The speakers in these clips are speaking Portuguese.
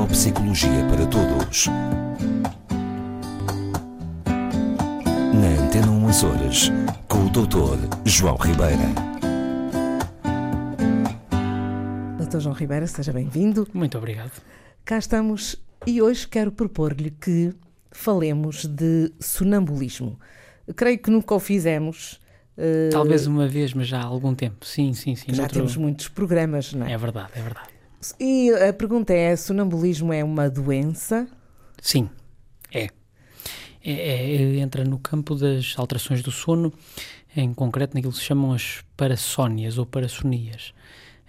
Neuropsicologia para Todos. Na Antena 1 Açores, com o Dr. João Ribeira. Dr. João Ribeira, seja bem-vindo. Muito obrigado. Cá estamos e hoje quero propor-lhe que falemos de sonambulismo. Creio que nunca o fizemos. Uh, Talvez uma vez, mas já há algum tempo. Sim, sim, sim. Já noutro... temos muitos programas, não é? É verdade, é verdade. E a pergunta é: sonambulismo é uma doença? Sim, é. É, é. Entra no campo das alterações do sono, em concreto naquilo que se chamam as parassónias ou parassonias.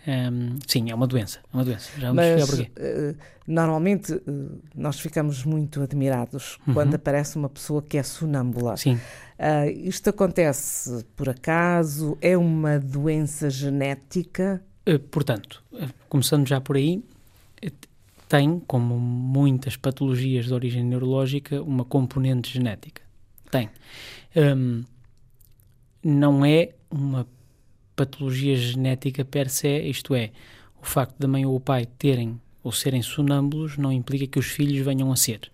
Um, sim, é uma doença, é uma doença. Já vamos Mas, porquê. Uh, normalmente uh, nós ficamos muito admirados uhum. quando aparece uma pessoa que é sonâmbula. Sim. Uh, isto acontece por acaso? É uma doença genética? Eh, portanto, eh, começando já por aí, eh, tem, como muitas patologias de origem neurológica, uma componente genética. Tem. Um, não é uma patologia genética per se, isto é, o facto da mãe ou o pai terem ou serem sonâmbulos não implica que os filhos venham a ser.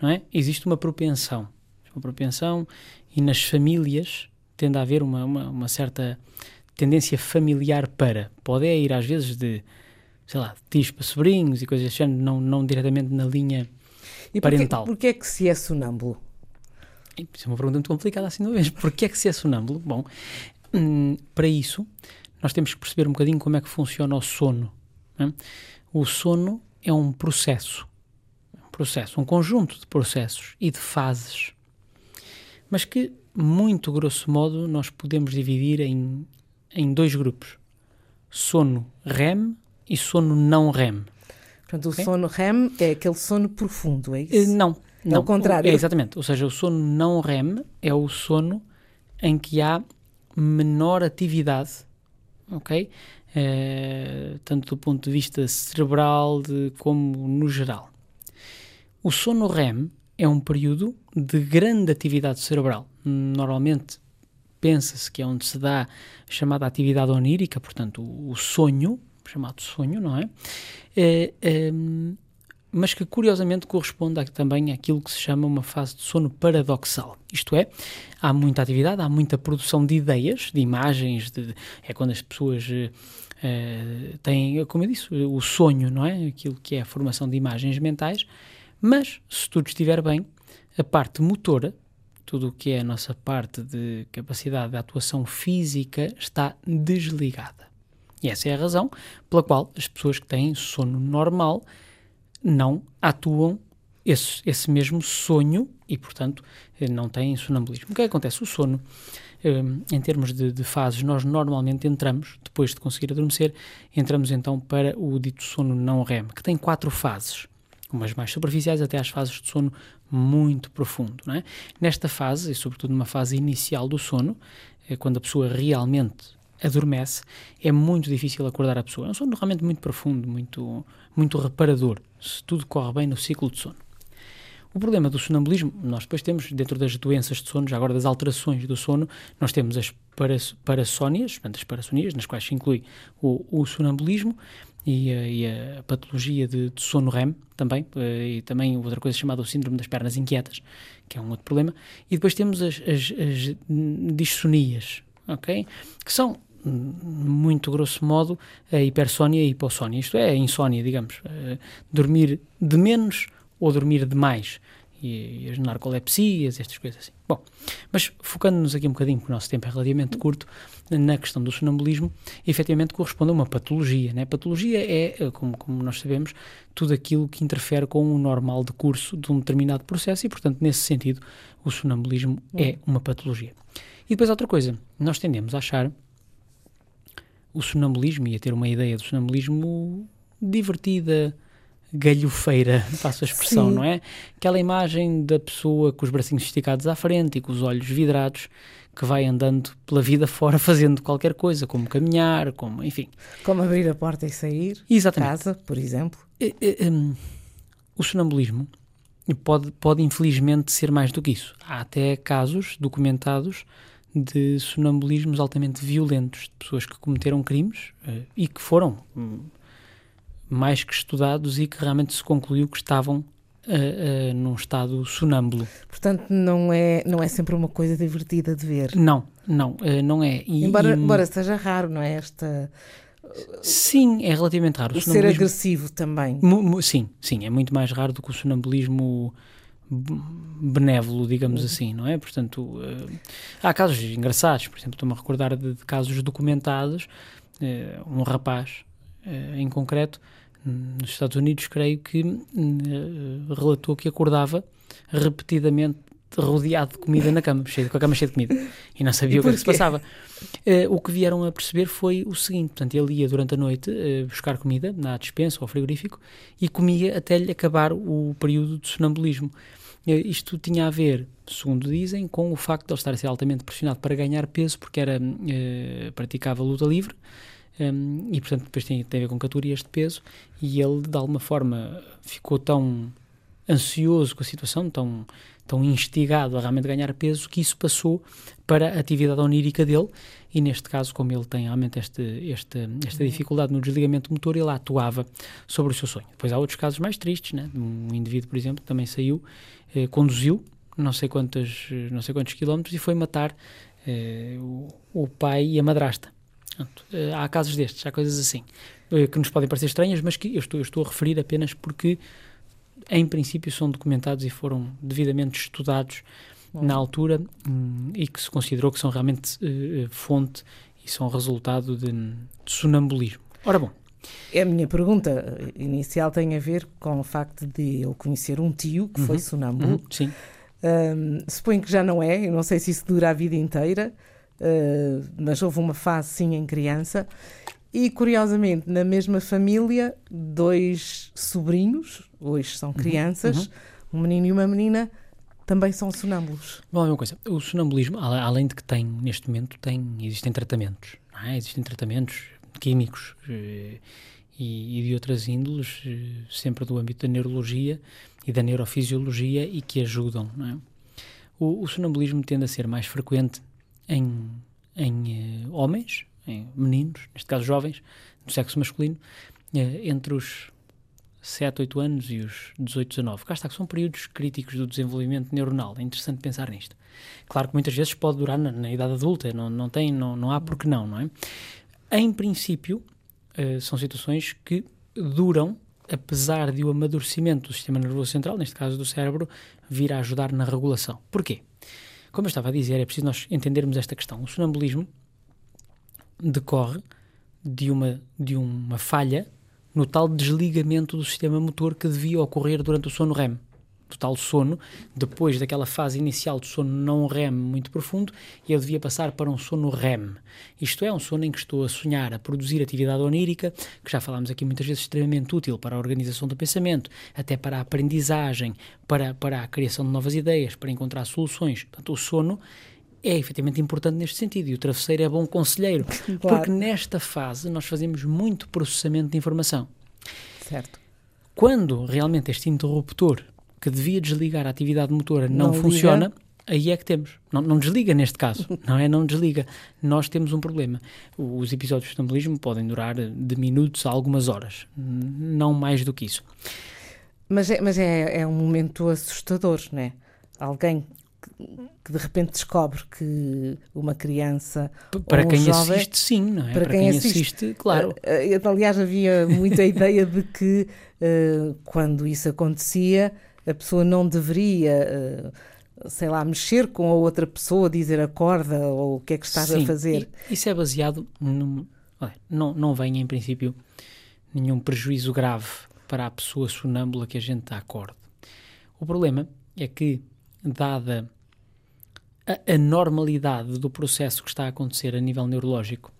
Não é? Existe uma propensão. Uma propensão e nas famílias tende a haver uma, uma, uma certa tendência familiar para. Pode é ir às vezes de, sei lá, tios para sobrinhos e coisas assim, não, não diretamente na linha e parental. E porquê é que se é sonâmbulo? Isso é uma pergunta muito complicada assim de uma vez. Porquê é que se é sonâmbulo? Bom, hum, para isso nós temos que perceber um bocadinho como é que funciona o sono. Né? O sono é um processo, um processo, um conjunto de processos e de fases, mas que, muito grosso modo, nós podemos dividir em em dois grupos: sono REM e sono não REM. Portanto, okay? o sono REM é aquele sono profundo, é isso? Uh, não, não. Ao contrário. É, exatamente. Ou seja, o sono não REM é o sono em que há menor atividade, ok? Uh, tanto do ponto de vista cerebral de, como no geral. O sono REM é um período de grande atividade cerebral. Normalmente pensa-se que é onde se dá a chamada atividade onírica, portanto, o, sonho, chamado sonho, não é? é, é mas que curiosamente corresponde a, também àquilo que se chama uma fase de sono paradoxal. Isto é, há muita atividade, há muita produção de ideias, de imagens, de, é quando as pessoas uh, têm, como eu disse, o sonho, não é? Aquilo que é a formação de imagens mentais, mas se tudo estiver bem, a parte motora, tudo o que é a nossa parte de capacidade de atuação física está desligada. E essa é a razão pela qual as pessoas que têm sono normal não atuam esse, esse mesmo sonho e, portanto, não têm sonambulismo. O que, é acontece? O sono, um, em termos de, de, fases, nós normalmente entramos, depois de conseguir adormecer, entramos então para o dito sono não REM, que tem quatro fases umas mais superficiais até às fases de sono muito profundo. Não é? Nesta fase, e sobretudo numa fase inicial do sono, é quando a pessoa realmente adormece, é muito difícil acordar a pessoa. É um sono realmente muito profundo, muito, muito reparador, se tudo corre bem no ciclo de sono. O problema do sonambulismo, nós depois temos, dentro das doenças de sono, já agora das alterações do sono, nós temos as parassónias, as parassonias, nas quais se inclui o, o sonambulismo, e a, e a patologia de, de, sono REM também, eh, e também outra coisa chamada o síndrome das pernas inquietas, que é um outro problema. E depois temos as, as, as dissonias, ok? Que são, muito grosso modo, a hipersónia e a hipossónia, isto é, a insónia, digamos. Eh, dormir de menos ou dormir de mais e, e as narcolepsias, estas coisas assim. Bom, mas focando-nos aqui um bocadinho, porque o nosso tempo é relativamente curto, na questão do sonambulismo, efetivamente corresponde a uma patologia. Né? Patologia é, como, como nós sabemos, tudo aquilo que interfere com o normal decurso de um determinado processo e, portanto, nesse sentido, o sonambulismo é uma patologia. E depois outra coisa, nós tendemos a achar o sonambulismo e a ter uma ideia do sonambulismo divertida, galhofeira, passo a expressão, Sim. não é? Aquela imagem da pessoa com os bracinhos esticados à frente e com os olhos vidrados que vai andando pela vida fora fazendo qualquer coisa, como caminhar, como, enfim. Como abrir a porta e sair Exatamente. casa, por exemplo. Um, o sonambulismo pode, pode infelizmente ser mais do que isso. Há até casos documentados de sonambulismos altamente violentos, de pessoas que cometeram crimes uh, e que foram um, mais que estudados e que realmente se concluiu que estavam uh, uh, num estado sonâmbulo. Portanto, não é, não é sempre uma coisa divertida de ver. Não, não, uh, não é. E, embora, e... embora seja raro, não é? Esta. Sim, é relativamente raro. O, o ser agressivo também. Sim, sim, é muito mais raro do que o sonambulismo benévolo, digamos uhum. assim, não é? Portanto, há casos engraçados, por exemplo, estou-me a recordar de, de, casos documentados, um rapaz em concreto, nos Estados Unidos, creio que relatou que acordava repetidamente rodeado de comida na cama, cheio, com a cama cheia de comida, e não sabia e o que, é que se passava. Uh, o que vieram a perceber foi o seguinte: portanto, ele ia durante a noite uh, buscar comida na despensa ou frigorífico e comia até lhe acabar o período de sonambulismo. Uh, isto tinha a ver, segundo dizem, com o facto de ele estar a ser altamente pressionado para ganhar peso, porque era praticava luta livre. Um, e portanto depois tem, tem a ver com categorias de peso e ele de alguma forma ficou tão ansioso com a situação, tão tão instigado a realmente ganhar peso que isso passou para a atividade onírica dele e neste caso, como ele tem realmente este, este, esta dificuldade no desligamento motor, ele atuava sobre o seu sonho. Depois há outros casos mais tristes, né? um indivíduo, por exemplo, que também saiu, eh, conduziu não sei, quantos, não sei quantos quilómetros e foi matar eh, o, o, pai e a madrasta. Portanto, eh, há casos destes, há coisas assim, eh, que nos podem parecer estranhas, mas que eu estou, eu estou a referir apenas porque em princípio, são documentados e foram devidamente estudados Bom. na altura hum, e que se considerou que são realmente uh, fonte e são resultado de, de sonambulismo. Ora bom. A minha pergunta inicial tem a ver com o facto de eu conhecer um tio que uhum. foi sonâmbulo. Uhum. Sim. Um, suponho que já não é, eu não sei se isso dura a vida inteira, uh, mas houve uma fase sim em criança e, curiosamente, na mesma família, dois sobrinhos, hoje são uhum, crianças, uhum. um menino e uma menina, também são sonâmbulos. Bom, é uma coisa, o sonambulismo, além de que tem, neste momento, tem, existem tratamentos, é? existem tratamentos químicos eh, e, e, de outras índoles, eh, sempre do âmbito da neurologia e da neurofisiologia e que ajudam, é? o, o, sonambulismo tende a ser mais frequente em, em uh, homens, em meninos, neste caso jovens, do sexo masculino, eh, entre os 7, 8 anos e os 18, 19. Cá está, que são períodos críticos do desenvolvimento neuronal. É interessante pensar nisto. Claro que muitas vezes pode durar na, na idade adulta, não, não, tem, não, não há porque não, não é? Em princípio, uh, são situações que duram, apesar de o amadurecimento do sistema nervoso central, neste caso do cérebro, vir a ajudar na regulação. Porquê? Como eu estava a dizer, é preciso nós entendermos esta questão. O sonambulismo decorre de uma, de uma falha no tal desligamento do sistema motor que devia ocorrer durante o sono REM. Do tal sono, depois daquela fase inicial do sono não REM muito profundo, ele devia passar para um sono REM. Isto é, um sono em que estou a sonhar, a produzir atividade onírica, que já falámos aqui muitas vezes extremamente útil para a organização do pensamento, até para a aprendizagem, para, para a criação de novas ideias, para encontrar soluções. Portanto, o sono é efetivamente importante neste sentido e o travesseiro é bom conselheiro, claro. porque nesta fase nós fazemos muito processamento de informação. Certo. Quando realmente este interruptor que devia desligar a atividade motora não, não funciona, liga. aí é que temos. Não, não, desliga neste caso, não é? Não desliga. Nós temos um problema. Os episódios de sonambulismo podem durar de minutos a algumas horas, não mais do que isso. Mas é, mas é, é um momento assustador, não é? Alguém que de repente descobre que uma criança para um quem jovem, assiste sim não é para, para quem, quem assiste, assiste, claro uh, aliás havia muita ideia de que uh, quando isso acontecia a pessoa não deveria uh, sei lá mexer com a outra pessoa dizer acorda ou o que é que estás sim, a fazer? isso é baseado num, não não vem em princípio nenhum prejuízo grave para a pessoa sonâmbula que a gente acorde. O problema é que dada a anormalidade do processo que está a acontecer a nível neurológico,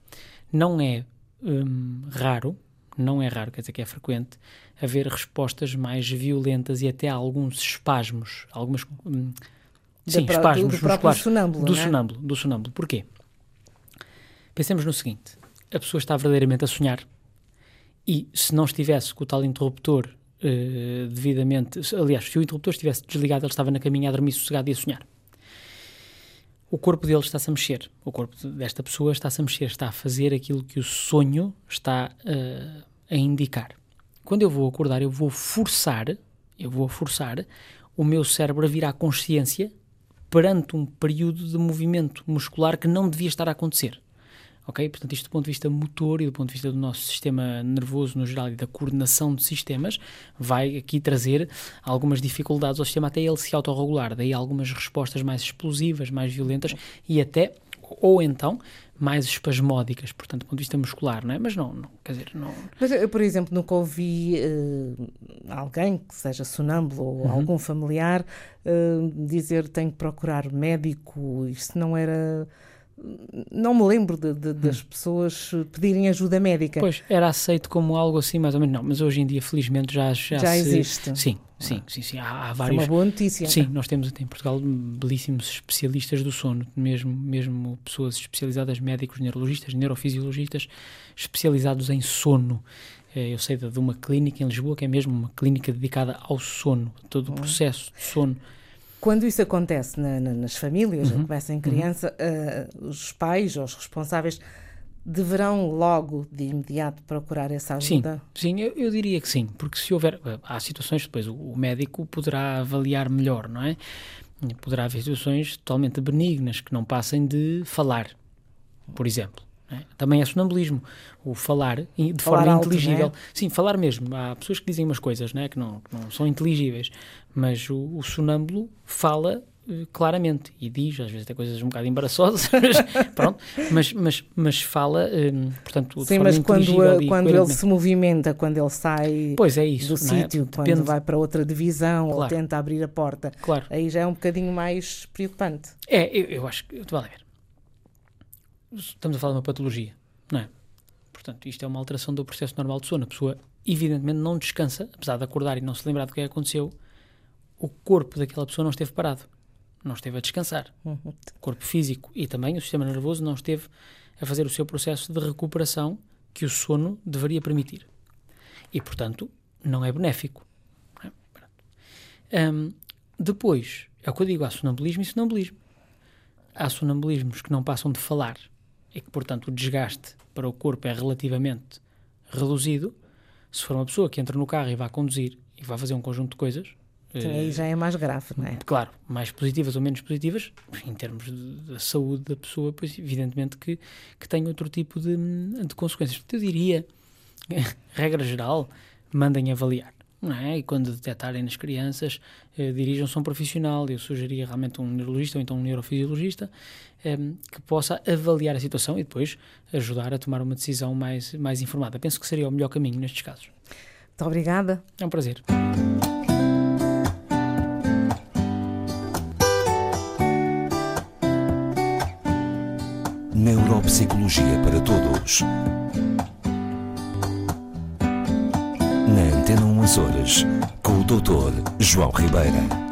não é hum, raro, não é raro, quer dizer que é frequente, haver respostas mais violentas e até alguns espasmos, algumas hum, sim, do, espasmos do, musculares sonâmbulo, do é? sonâmbulo, do sonâmbulo. Porquê? Pensemos no seguinte: a pessoa está verdadeiramente a sonhar e se não estivesse com o tal interruptor uh, devidamente. Aliás, se o interruptor estivesse desligado, ele estava na caminha a dormir sossegado e a sonhar. O corpo dele está-se a mexer. O corpo desta pessoa está-se a mexer, está a fazer aquilo que o sonho está uh, a indicar. Quando eu vou acordar, eu vou forçar, eu vou forçar o meu cérebro a vir à consciência perante um período de movimento muscular que não devia estar a acontecer. Ok? Portanto, isto do ponto de vista motor e do ponto de vista do nosso sistema nervoso no geral e da coordenação de sistemas, vai aqui trazer algumas dificuldades ao sistema até ele se autorregular. Daí algumas respostas mais explosivas, mais violentas e até, ou então, mais espasmódicas, portanto, do ponto de vista muscular, não é? Mas não, não quer dizer, não... Mas eu, por exemplo, nunca ouvi uh, alguém que seja sonâmbulo ou uhum. algum familiar uh, dizer tenho que procurar médico, isso não era não me lembro de, de, das hum. pessoas pedirem ajuda médica. Pois, era aceito como algo assim, mais ou menos, não, mas hoje em dia, felizmente, já Já, já se, existe. Sim, sim, sim, sim. Há, há vários. É uma boa notícia. Sim, nós temos em Portugal belíssimos especialistas do sono, mesmo, mesmo pessoas especializadas, médicos, neurologistas, neurofisiologistas, especializados em sono. Eh, eu sei de uma clínica em Lisboa que é mesmo uma clínica dedicada ao sono, todo o hum. processo de sono. Quando isso acontece na, na, nas famílias, uhum. começa em uhum. criança, uhum. uh, os pais ou os responsáveis deverão logo, de imediato, procurar essa ajuda? Sim, sim eu, eu, diria que sim, porque se houver. Eh, há situações depois o, o médico poderá avaliar melhor, não é? Poderá haver situações totalmente benignas que não passem de falar, por exemplo. É? Também é sonambulismo. O falar de falar forma alto, inteligível. É? Sim, falar mesmo. Há pessoas que dizem umas coisas né, que, não, que não são inteligíveis, mas o, o sonâmbulo fala uh, claramente e diz, às vezes até coisas um bocado embaraçosas, mas, pronto, mas, mas, mas fala, um, portanto, Sim, mas quando, quando ele se movimenta, quando ele sai pois é isso, do é? sítio, quando vai para outra divisão claro. ou tenta abrir a porta, claro. aí já é um bocadinho mais preocupante. É, eu, eu acho que, vale a ver estamos a falar de uma patologia, não é? Portanto, isto é uma alteração do processo normal de sono. A pessoa, evidentemente, não descansa, apesar de acordar e não se lembrar do que aconteceu, o corpo daquela pessoa não esteve parado, não esteve a descansar. Uhum. O corpo físico e também o sistema nervoso não esteve a fazer o seu processo de recuperação que o sono deveria permitir. E, portanto, não é benéfico. Não é? Um, depois, é o que eu digo, há sonambulismo e sonambulismo. Há sonambulismos que não passam de falar e que, portanto, o desgaste para o corpo é relativamente reduzido, se for uma pessoa que entra no carro e vai conduzir e vai fazer um conjunto de coisas. Sim, aí já é mais grave, não é? Claro, mais positivas ou menos positivas, em termos da saúde da pessoa, pois evidentemente que, que tem outro tipo de, de consequências. Portanto, eu diria, regra geral, mandem avaliar. Não é? E quando detectarem nas crianças, eh, dirijam-se a um profissional. Eu sugeria realmente um neurologista ou então um neurofisiologista eh, que possa avaliar a situação e depois ajudar a tomar uma decisão mais, mais informada. Penso que seria o melhor caminho nestes casos. Muito obrigada. É um prazer. Neuropsicologia para Todos. Na Antena 1 Horas, com o Dr. João Ribeira.